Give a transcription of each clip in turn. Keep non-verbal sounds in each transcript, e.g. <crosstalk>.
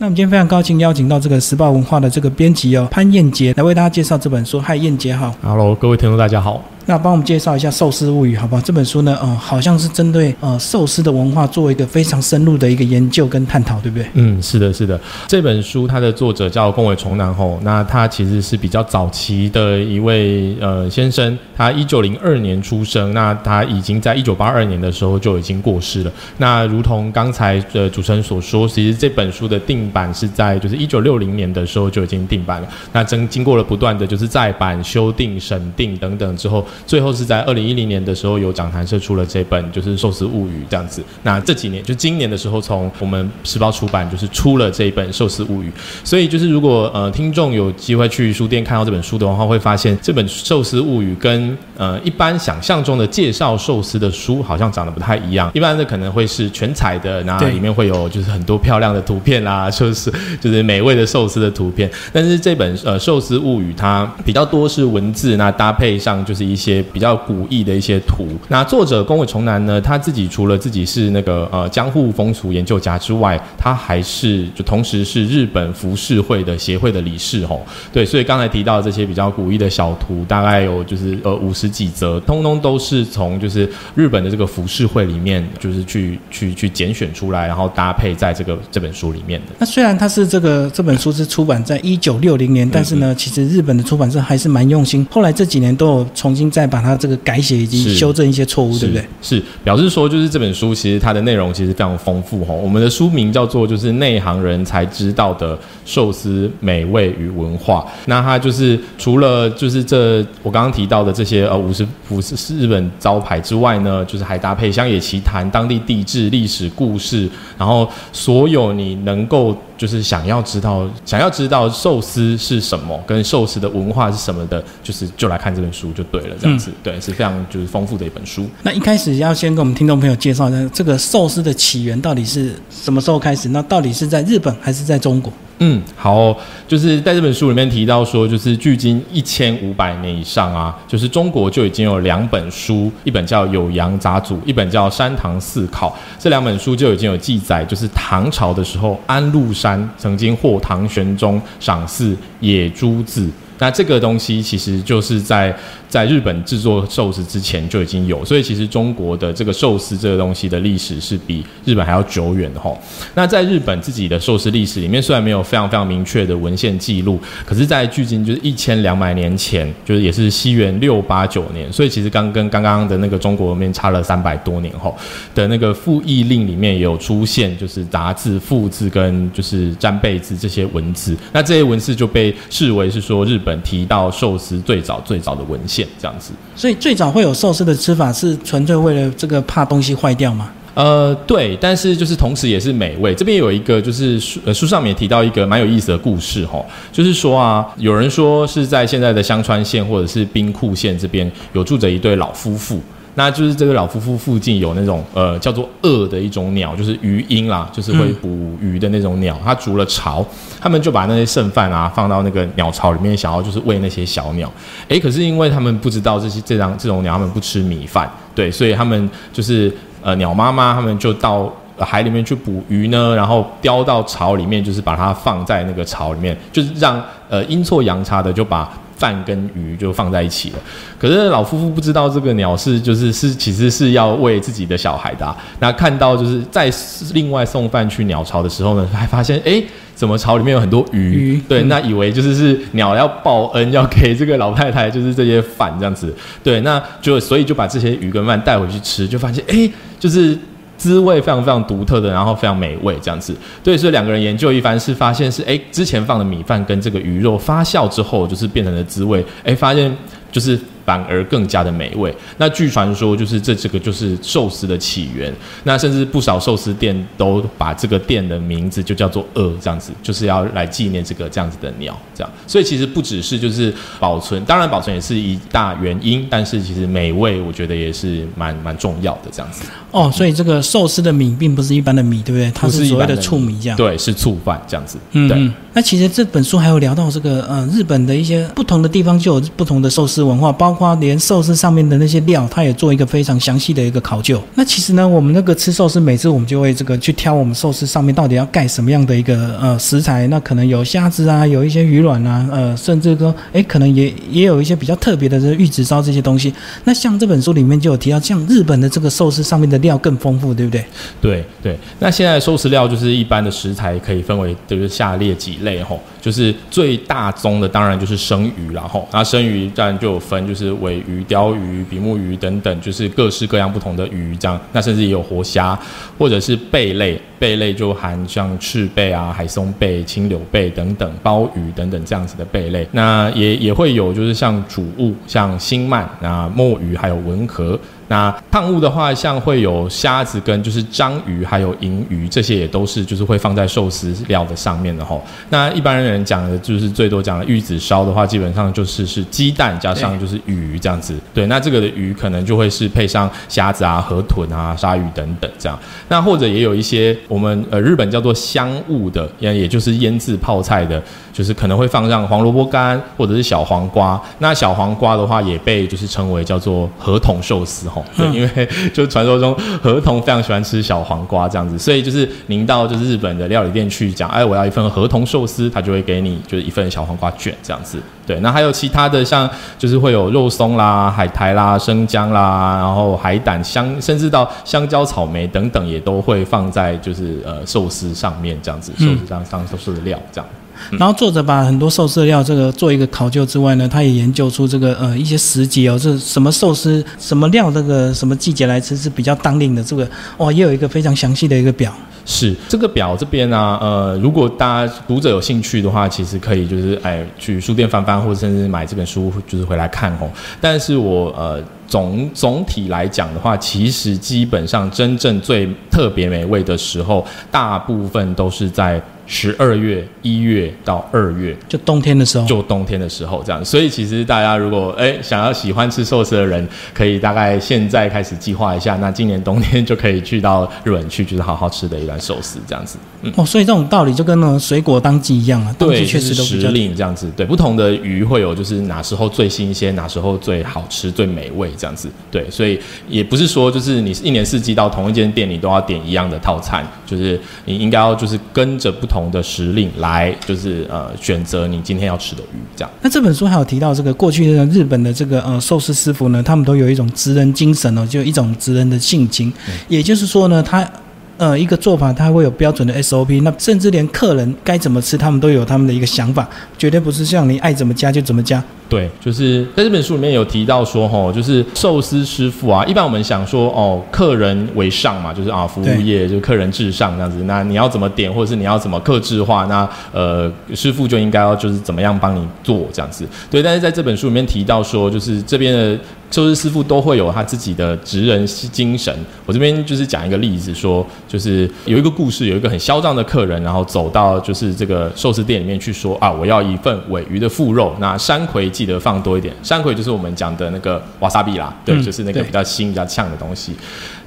那我们今天非常高兴邀请到这个时报文化的这个编辑哦潘燕杰来为大家介绍这本书。嗨，燕杰好。Hello，各位听众大家好。那帮我们介绍一下《寿司物语》好不好？这本书呢，哦、好像是针对呃寿司的文化做一个非常深入的一个研究跟探讨，对不对？嗯，是的，是的。这本书它的作者叫宫尾重男吼，那他其实是比较早期的一位呃先生，他一九零二年出生，那他已经在一九八二年的时候就已经过世了。那如同刚才呃主持人所说，其实这本书的定版是在就是一九六零年的时候就已经定版了。那经经过了不断的就是再版、修订、审定等等之后，最后是在二零一零年的时候有讲谈社出了这本就是《寿司物语》这样子。那这几年就今年的时候，从我们时报出版就是出了这一本《寿司物语》，所以就是如果呃听众有机会去书店看到这本书的话，会发现这本《寿司物语》跟呃一般想象中的介绍寿司的书好像长得不太一样。一般的可能会是全彩的，然后里面会有就是很多漂亮的图片啦，就是就是美味的寿司的图片。但是这本呃《寿司物语》它比较多是文字，那搭配上就是一些比较古意的一些图。那作者宫尾重男呢，他自己除了自己是那个呃江户风俗研究家之外，他还是就同时是日本服饰会的协会的理事吼。对，所以刚才提到这些比较古意的小图，大概有就是呃五十几则，通通都是从就是日本的这个服饰会里面，就是去去去拣选出来，然后搭配在这个这本书里面的。那虽然它是这个这本书是出版在一九六零年，但是呢，其实日本的出版社还是蛮用心，后来这几年都有重新再把它这个改写以及修正一些错误，对不对？是？是，表示说就是这本书其实它的内容其实非常丰富哈。我们的书名叫做就是内行人才知道的寿司美味与文化。那它就是除了就是这我刚刚提到的这些呃五十五十日本招牌之外呢，就是还搭配乡野奇谈、当地地质、历史故事，然后所有你能够就是想要知道想要知道寿司是什么，跟寿司的文化是什么的，就是就来看这本书就对了，这样子、对是非常就是丰富的一本书。那一开始要先跟我们听众朋友介绍一下这个寿司的起源到底是什么时候开始？那到底是在日本还是在中国？嗯，好、就是在这本书里面提到说，就是距今一千五百年以上啊，就是中国就已经有两本书，一本叫《酉阳杂俎》，一本叫《山堂四考》。这两本书就已经有记载，就是唐朝的时候，安禄山曾经获唐玄宗赏赐野猪子。那这个东西其实就是在在日本制作寿司之前就已经有，所以其实中国的这个寿司这个东西的历史是比日本还要久远的吼。那在日本自己的寿司历史里面，虽然没有非常非常明确的文献记录，可是，在距今就是一千两百年前，就是也是西元六八九年，所以其实刚跟刚刚的那个中国里面差了三百多年后的那个复议令里面有出现，就是杂字、复字跟就是占贝字这些文字，那这些文字就被视为是说日本提到寿司最早最早的文献这样子。所以最早会有寿司的吃法是纯粹为了这个怕东西坏掉吗？呃，对，但是就是同时也是美味。这边有一个就是书呃书上面也提到一个蛮有意思的故事哈，就是说啊，有人说是在现在的香川县或者是兵库县这边有住着一对老夫妇。那就是这个老夫妇附近有那种呃叫做鳄的一种鸟，就是鱼鹰啦，就是会捕鱼的那种鸟。它筑了巢，他们就把那些剩饭啊放到那个鸟巢里面，想要就是喂那些小鸟。诶，可是因为他们不知道这些这张这种鸟，他们不吃米饭，对，所以他们就是呃鸟妈妈，他们就到。海里面去捕鱼呢，然后叼到巢里面，就是把它放在那个巢里面，就是让呃阴错阳差的就把饭跟鱼就放在一起了。可是老夫妇不知道这个鸟是就是是其实是要喂自己的小孩的、啊。那看到就是在另外送饭去鸟巢的时候呢，<laughs> 还发现诶，怎么巢里面有很多鱼？鱼对，嗯那以为就是是鸟要报恩，要给这个老太太就是这些饭这样子。对，那就所以就把这些鱼跟饭带回去吃，就发现诶，就是。滋味非常非常独特的，然后非常美味这样子。对，所以两个人研究一番是发现是，哎，之前放的米饭跟这个鱼肉发酵之后，就是变成了滋味，哎，发现就是反而更加的美味。那据传说，就是这这个就是寿司的起源。那甚至不少寿司店都把这个店的名字就叫做“鳄”这样子，就是要来纪念这个这样子的鸟。这样，所以其实不只是就是保存，当然保存也是一大原因，但是其实美味我觉得也是蛮蛮重要的这样子。哦，所以这个寿司的米并不是一般的米，对不对？它是一所谓的醋米这样。对，是醋饭这样子。嗯对，那其实这本书还有聊到这个呃日本的一些不同的地方就有不同的寿司文化，包括括连寿司上面的那些料，它也做一个非常详细的一个考究。那其实呢，我们那个吃寿司，每次我们就会这个去挑我们寿司上面到底要盖什么样的一个呃食材。那可能有虾子啊，有一些鱼卵啊，呃，甚至说，哎，可能也也有一些比较特别的这玉子烧这些东西。那像这本书里面就有提到，像日本的这个寿司上面的料更丰富，对不对？对对。那现在寿司料就是一般的食材可以分为就是下列几类吼，就是最大宗的当然就是生鱼然后，那生鱼当然就有分就是尾鱼、鲷鱼、比目鱼等等，就是各式各样不同的鱼这样。那甚至也有活虾或者是贝类，贝类就含像赤贝啊、海松贝、青柳贝等等，鲍鱼等等这样子的贝类。那也也会有就是像主物，像星鳗啊、墨鱼还有文蛤。那烫物的话，像会有虾子跟就是章鱼，还有银鱼，这些也都是就是会放在寿司料的上面的吼。那一般人讲的就是最多讲的玉子烧的话，基本上就是是鸡蛋加上就是鱼这样子。对，那这个的鱼可能就会是配上虾子啊、河豚啊、鲨鱼等等这样。那或者也有一些我们呃日本叫做香物的，也也就是腌制泡菜的。就是可能会放上黄萝卜干或者是小黄瓜，那小黄瓜的话也被就是称为叫做合同寿司吼，对，因为就传说中河童非常喜欢吃小黄瓜这样子，所以就是您到就是日本的料理店去讲，哎，我要一份合同寿司，他就会给你就是一份小黄瓜卷这样子，对，那还有其他的像就是会有肉松啦、海苔啦、生姜啦，然后海胆香，甚至到香蕉、草莓等等也都会放在就是呃寿司上面这样子，寿司上上寿司的料这样。然后作者把很多寿司料这个做一个考究之外呢，他也研究出这个呃一些时节哦，这什么寿司什么料这个什么季节来吃是比较当令的，这个哦也有一个非常详细的一个表。是这个表这边呢，呃，如果大家读者有兴趣的话，其实可以就是哎去书店翻翻，或者甚至买这本书就是回来看哦。但是我呃总总体来讲的话，其实基本上真正最特别美味的时候，大部分都是在。十二月一月到二月，就冬天的时候，就冬天的时候这样。所以其实大家如果哎想要喜欢吃寿司的人，可以大概现在开始计划一下，那今年冬天就可以去到日本去，就是好好吃的一段寿司这样子。嗯，哦，所以这种道理就跟那种水果当季一样啊，当季，确实都时令这样子。对，不同的鱼会有就是哪时候最新鲜，哪时候最好吃、最美味这样子。对，所以也不是说就是你一年四季到同一间店，你都要点一样的套餐，就是你应该要就是跟着不同。同的时令来，就是呃选择你今天要吃的鱼，这样。那这本书还有提到这个过去的日本的这个呃寿司师傅呢，他们都有一种职人精神哦，就一种职人的性情。也就是说呢，他呃一个做法他会有标准的 SOP，那甚至连客人该怎么吃，他们都有他们的一个想法，绝对不是像你爱怎么加就怎么加。对，就是在这本书里面有提到说，吼，就是寿司师傅啊，一般我们想说，哦，客人为上嘛，就是啊，服务业就是客人至上这样子。那你要怎么点，或者是你要怎么克制化，那呃，师傅就应该要就是怎么样帮你做这样子。对，但是在这本书里面提到说，就是这边的寿司师傅都会有他自己的职人精神。我这边就是讲一个例子，说就是有一个故事，有一个很嚣张的客人，然后走到就是这个寿司店里面去说啊，我要一份尾鱼的腹肉，那山葵。记得放多一点，山葵就是我们讲的那个瓦萨比啦，对，就是那个比较腥、比较呛的东西。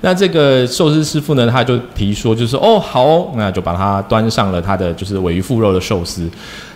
那这个寿司师傅呢，他就提说，就是哦，好，那就把它端上了他的就是尾鱼腹肉的寿司。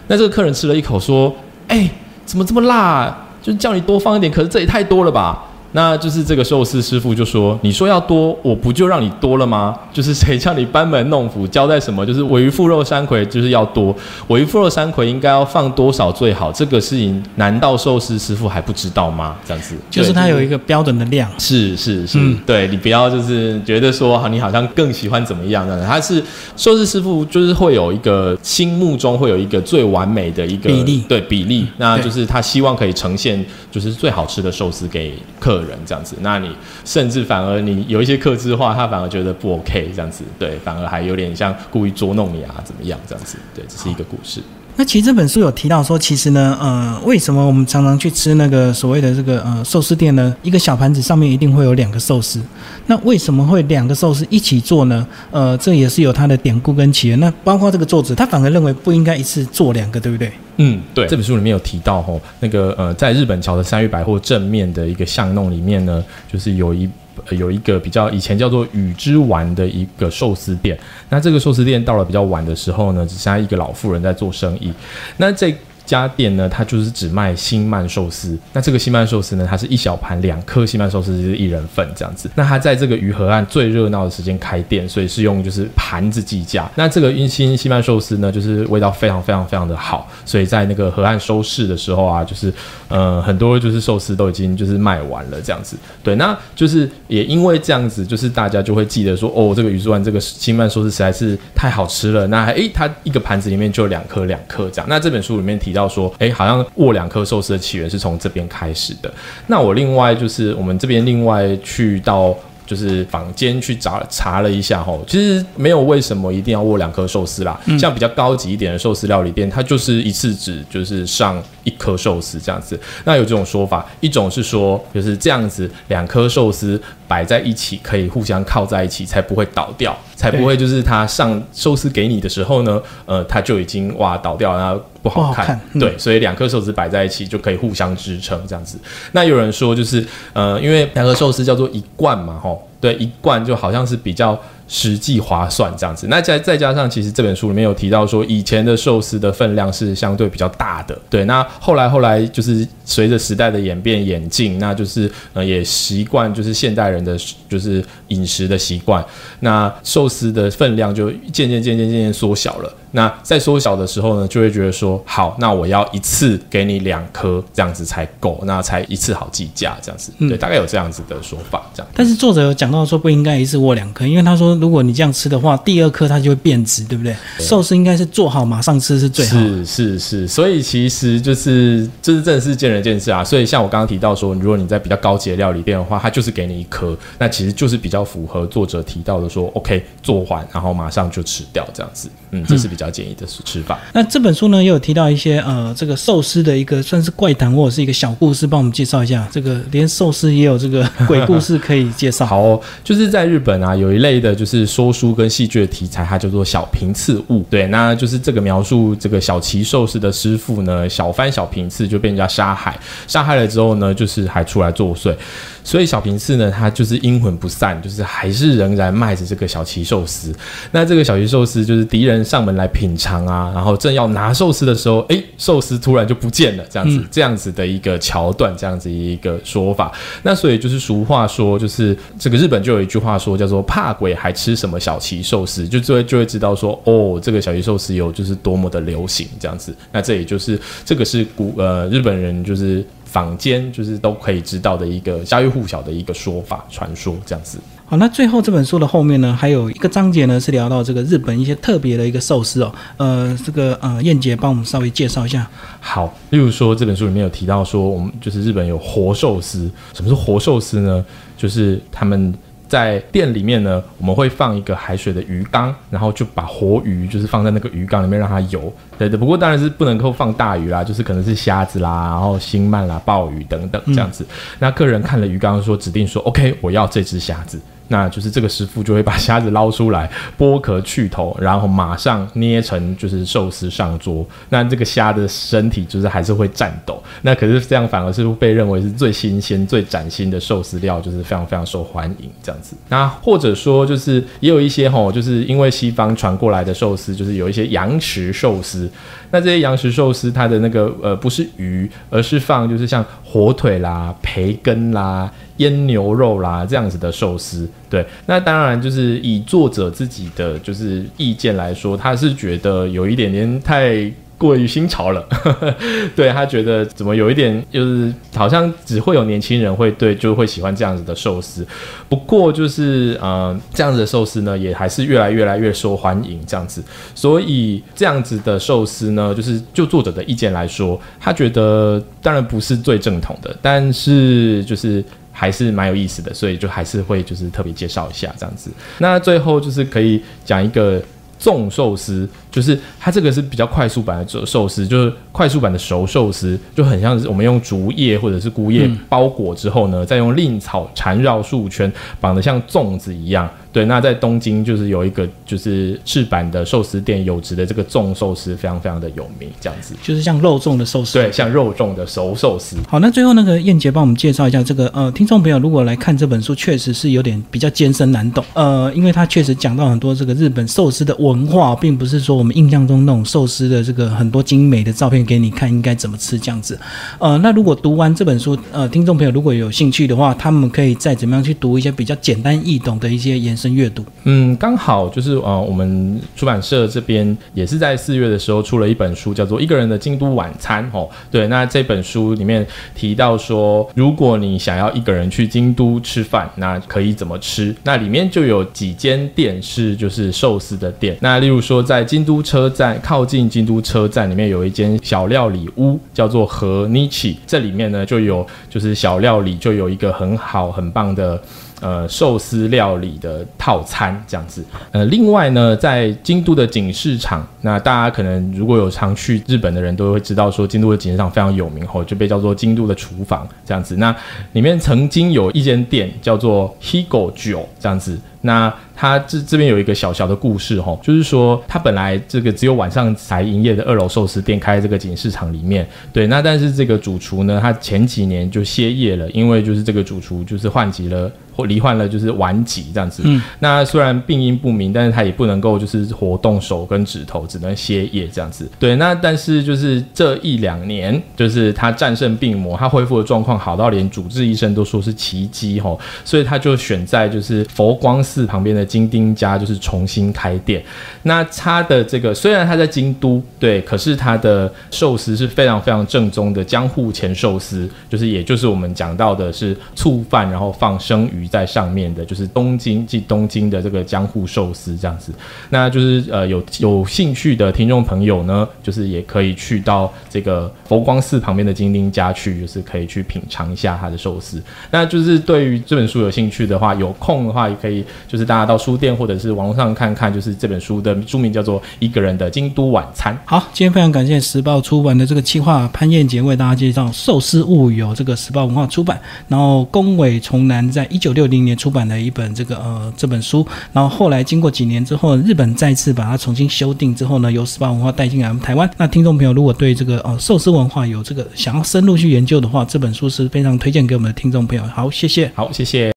那这个客人吃了一口，说：“哎，怎么这么辣？就是叫你多放一点，可是这也太多了吧。”那就是这个寿司师傅就说：“你说要多，我不就让你多了吗？<laughs> 就是谁叫你班门弄斧，交代什么？就是尾鱼腹肉山葵就是要多，尾鱼腹肉山葵应该要放多少最好？这个事情难道寿司师傅还不知道吗？这样子，就是他有一个标准的量。是是是，对你不要就是觉得说，好，你好像更喜欢怎么样的？他是寿司师傅，就是会有一个心目中会有一个最完美的一个比例，对比例，那就是他希望可以呈现就是最好吃的寿司给客。人人这样子，那你甚至反而你有一些克制化，他反而觉得不 OK 这样子，对，反而还有点像故意捉弄你啊，怎么样这样子？对，这是一个故事。那其实这本书有提到说，其实呢，呃，为什么我们常常去吃那个所谓的这个呃寿司店呢？一个小盘子上面一定会有两个寿司，那为什么会两个寿司一起做呢？呃，这也是有它的典故跟起源。那包括这个作者，他反而认为不应该一次做两个，对不对？嗯，对。这本书里面有提到吼，那个呃，在日本桥的三玉百货正面的一个巷弄里面呢，就是有一。有一个比较以前叫做雨之丸的一个寿司店，那这个寿司店到了比较晚的时候呢，只剩下一个老妇人在做生意。那这家店呢，它就是只卖新曼寿司。那这个新曼寿司呢，它是一小盘两颗新曼寿司，就是一人份这样子。那它在这个鱼河岸最热闹的时间开店，所以是用就是盘子计价。那这个新新曼寿司呢，就是味道非常非常非常的好，所以在那个河岸收市的时候啊，就是呃很多就是寿司都已经就是卖完了这样子。对，那就是也因为这样子，就是大家就会记得说，哦，这个鱼之丸这个新曼寿司实在是太好吃了。那诶，它一个盘子里面就两颗两颗这样。那这本书里面提到说，哎，好像握两颗寿司的起源是从这边开始的。那我另外就是我们这边另外去到。就是坊间去找查了一下吼，其实没有为什么一定要握两颗寿司啦。像比较高级一点的寿司料理店，它就是一次只就是上一颗寿司这样子。那有这种说法，一种是说就是这样子两颗寿司摆在一起，可以互相靠在一起，才不会倒掉，才不会就是它上寿司给你的时候呢，呃，它就已经哇倒掉，然后不好看。对，所以两颗寿司摆在一起就可以互相支撑这样子。那有人说就是呃，因为两颗寿司叫做一罐嘛，吼。对，一罐就好像是比较。实际划算这样子，那再再加上，其实这本书里面有提到说，以前的寿司的分量是相对比较大的，对。那后来后来就是随着时代的演变演进，那就是呃也习惯就是现代人的就是饮食的习惯，那寿司的分量就渐渐渐渐渐渐缩小了。那在缩小的时候呢，就会觉得说，好，那我要一次给你两颗，这样子才够，那才一次好计价这样子。对，大概有这样子的说法这样。但是作者有讲到说不应该一次握两颗，因为他说。如果你这样吃的话，第二颗它就会变质，对不对？寿司应该是做好马上吃是最好。是是是，所以其实就是就是真的是见仁见智啊。所以像我刚刚提到说，如果你在比较高级的料理店的话，它就是给你一颗，那其实就是比较符合作者提到的说，OK 做完然后马上就吃掉这样子。嗯，这是比较建议的吃法。那这本书呢，也有提到一些呃，这个寿司的一个算是怪谈或者是一个小故事，帮我们介绍一下。这个连寿司也有这个 <laughs> 鬼故事可以介绍。好，就是在日本啊，有一类的就是。说书跟戏剧的题材，它叫做小平次物。对，那就是这个描述这个小齐寿司的师傅呢，小翻小平次就被人家杀害，杀害了之后呢，就是还出来作祟。所以小平次呢，他就是阴魂不散，就是还是仍然卖着这个小齐寿司。那这个小齐寿司就是敌人上门来品尝啊，然后正要拿寿司的时候，哎，寿司突然就不见了，这样子，这样子的一个桥段，这样子一个说法。那所以就是俗话说，就是这个日本就有一句话说，叫做怕鬼还吃什么小旗寿司，就就会就会知道说，哦，这个小旗寿司有就是多么的流行这样子。那这也就是这个是古呃日本人就是。坊间就是都可以知道的一个家喻户晓的一个说法传说这样子。好，那最后这本书的后面呢，还有一个章节呢，是聊到这个日本一些特别的一个寿司哦。呃，这个呃，燕姐帮我们稍微介绍一下。好，例如说这本书里面有提到说，我们就是日本有活寿司。什么是活寿司呢？就是他们。在店里面呢，我们会放一个海水的鱼缸，然后就把活鱼就是放在那个鱼缸里面让它游。对的，不过当然是不能够放大鱼啦，就是可能是虾子啦，然后星鳗啦、鲍鱼等等这样子。那客人看了鱼缸说指定说 OK，我要这只虾子。那就是这个师傅就会把虾子捞出来，剥壳去头，然后马上捏成就是寿司上桌。那这个虾的身体就是还是会颤抖。那可是这样反而是被认为是最新鲜、最崭新的寿司料，就是非常非常受欢迎这样子。那或者说就是也有一些吼，就是因为西方传过来的寿司，就是有一些羊食寿司。那这些羊食寿司，它的那个呃不是鱼，而是放就是像火腿啦、培根啦。腌牛肉啦，这样子的寿司，对，那当然就是以作者自己的就是意见来说，他是觉得有一点点太过于新潮了，<laughs> 对他觉得怎么有一点就是好像只会有年轻人会对就会喜欢这样子的寿司，不过就是呃这样子的寿司呢，也还是越来越来越受欢迎这样子，所以这样子的寿司呢，就是就作者的意见来说，他觉得当然不是最正统的，但是就是。还是蛮有意思的，所以就还是会就是特别介绍一下这样子。那最后就是可以讲一个粽寿司，就是它这个是比较快速版的寿寿司，就是快速版的熟寿司，就很像是我们用竹叶或者是菇叶包裹之后呢，再用令草缠绕数圈，绑得像粽子一样。对，那在东京就是有一个就是赤坂的寿司店，有值的这个粽寿司非常非常的有名，这样子就是像肉粽的寿司，对，像肉粽的熟寿司。好，那最后那个燕杰帮我们介绍一下这个呃，听众朋友如果来看这本书，确实是有点比较艰深难懂，呃，因为他确实讲到很多这个日本寿司的文化，并不是说我们印象中那种寿司的这个很多精美的照片给你看，应该怎么吃这样子。呃，那如果读完这本书，呃，听众朋友如果有兴趣的话，他们可以再怎么样去读一些比较简单易懂的一些延伸阅读。嗯，刚好就是呃，我们出版社这边也是在四月的时候出了一本书，叫做《一个人的京都晚餐》哦。对，那这本书里面提到说，如果你想要一个人去京都吃饭，那可以怎么吃？那里面就有几间店是就是寿司的店。那例如说，在京都车站靠近京都车站里面有一间小料理屋，叫做和尼奇，这里面呢就有就是小料理，就有一个很好很棒的。呃，寿司料理的套餐这样子。呃，另外呢，在京都的锦市场，那大家可能如果有常去日本的人都会知道，说京都的锦市场非常有名，吼，就被叫做京都的厨房这样子。那里面曾经有一间店叫做 Higo 酒这样子。那他这这边有一个小小的故事哈，就是说他本来这个只有晚上才营业的二楼寿司店开在这个锦市场里面，对，那但是这个主厨呢，他前几年就歇业了，因为就是这个主厨就是患疾了或罹患了就是顽疾这样子。嗯。那虽然病因不明，但是他也不能够就是活动手跟指头，只能歇业这样子。对，那但是就是这一两年，就是他战胜病魔，他恢复的状况好到连主治医生都说是奇迹哈，所以他就选在就是佛光寺寺旁边的。金丁家就是重新开店，那他的这个虽然他在京都，对，可是他的寿司是非常非常正宗的江户前寿司，就是也就是我们讲到的是醋饭，然后放生鱼在上面的，就是东京即东京的这个江户寿司这样子。那就是呃有有兴趣的听众朋友呢，就是也可以去到这个佛光寺旁边的金丁家去，就是可以去品尝一下他的寿司。那就是对于这本书有兴趣的话，有空的话也可以，就是大家到。书店或者是网络上看看，就是这本书的书名叫做《一个人的京都晚餐》。好，今天非常感谢时报出版的这个企划潘燕杰为大家介绍《寿司物语》，这个时报文化出版。然后宫尾重男在一九六零年出版的一本这个呃这本书，然后后来经过几年之后，日本再次把它重新修订之后呢，由时报文化带进来我们台湾。那听众朋友如果对这个呃寿司文化有这个想要深入去研究的话，这本书是非常推荐给我们的听众朋友。好，谢谢。好，谢谢。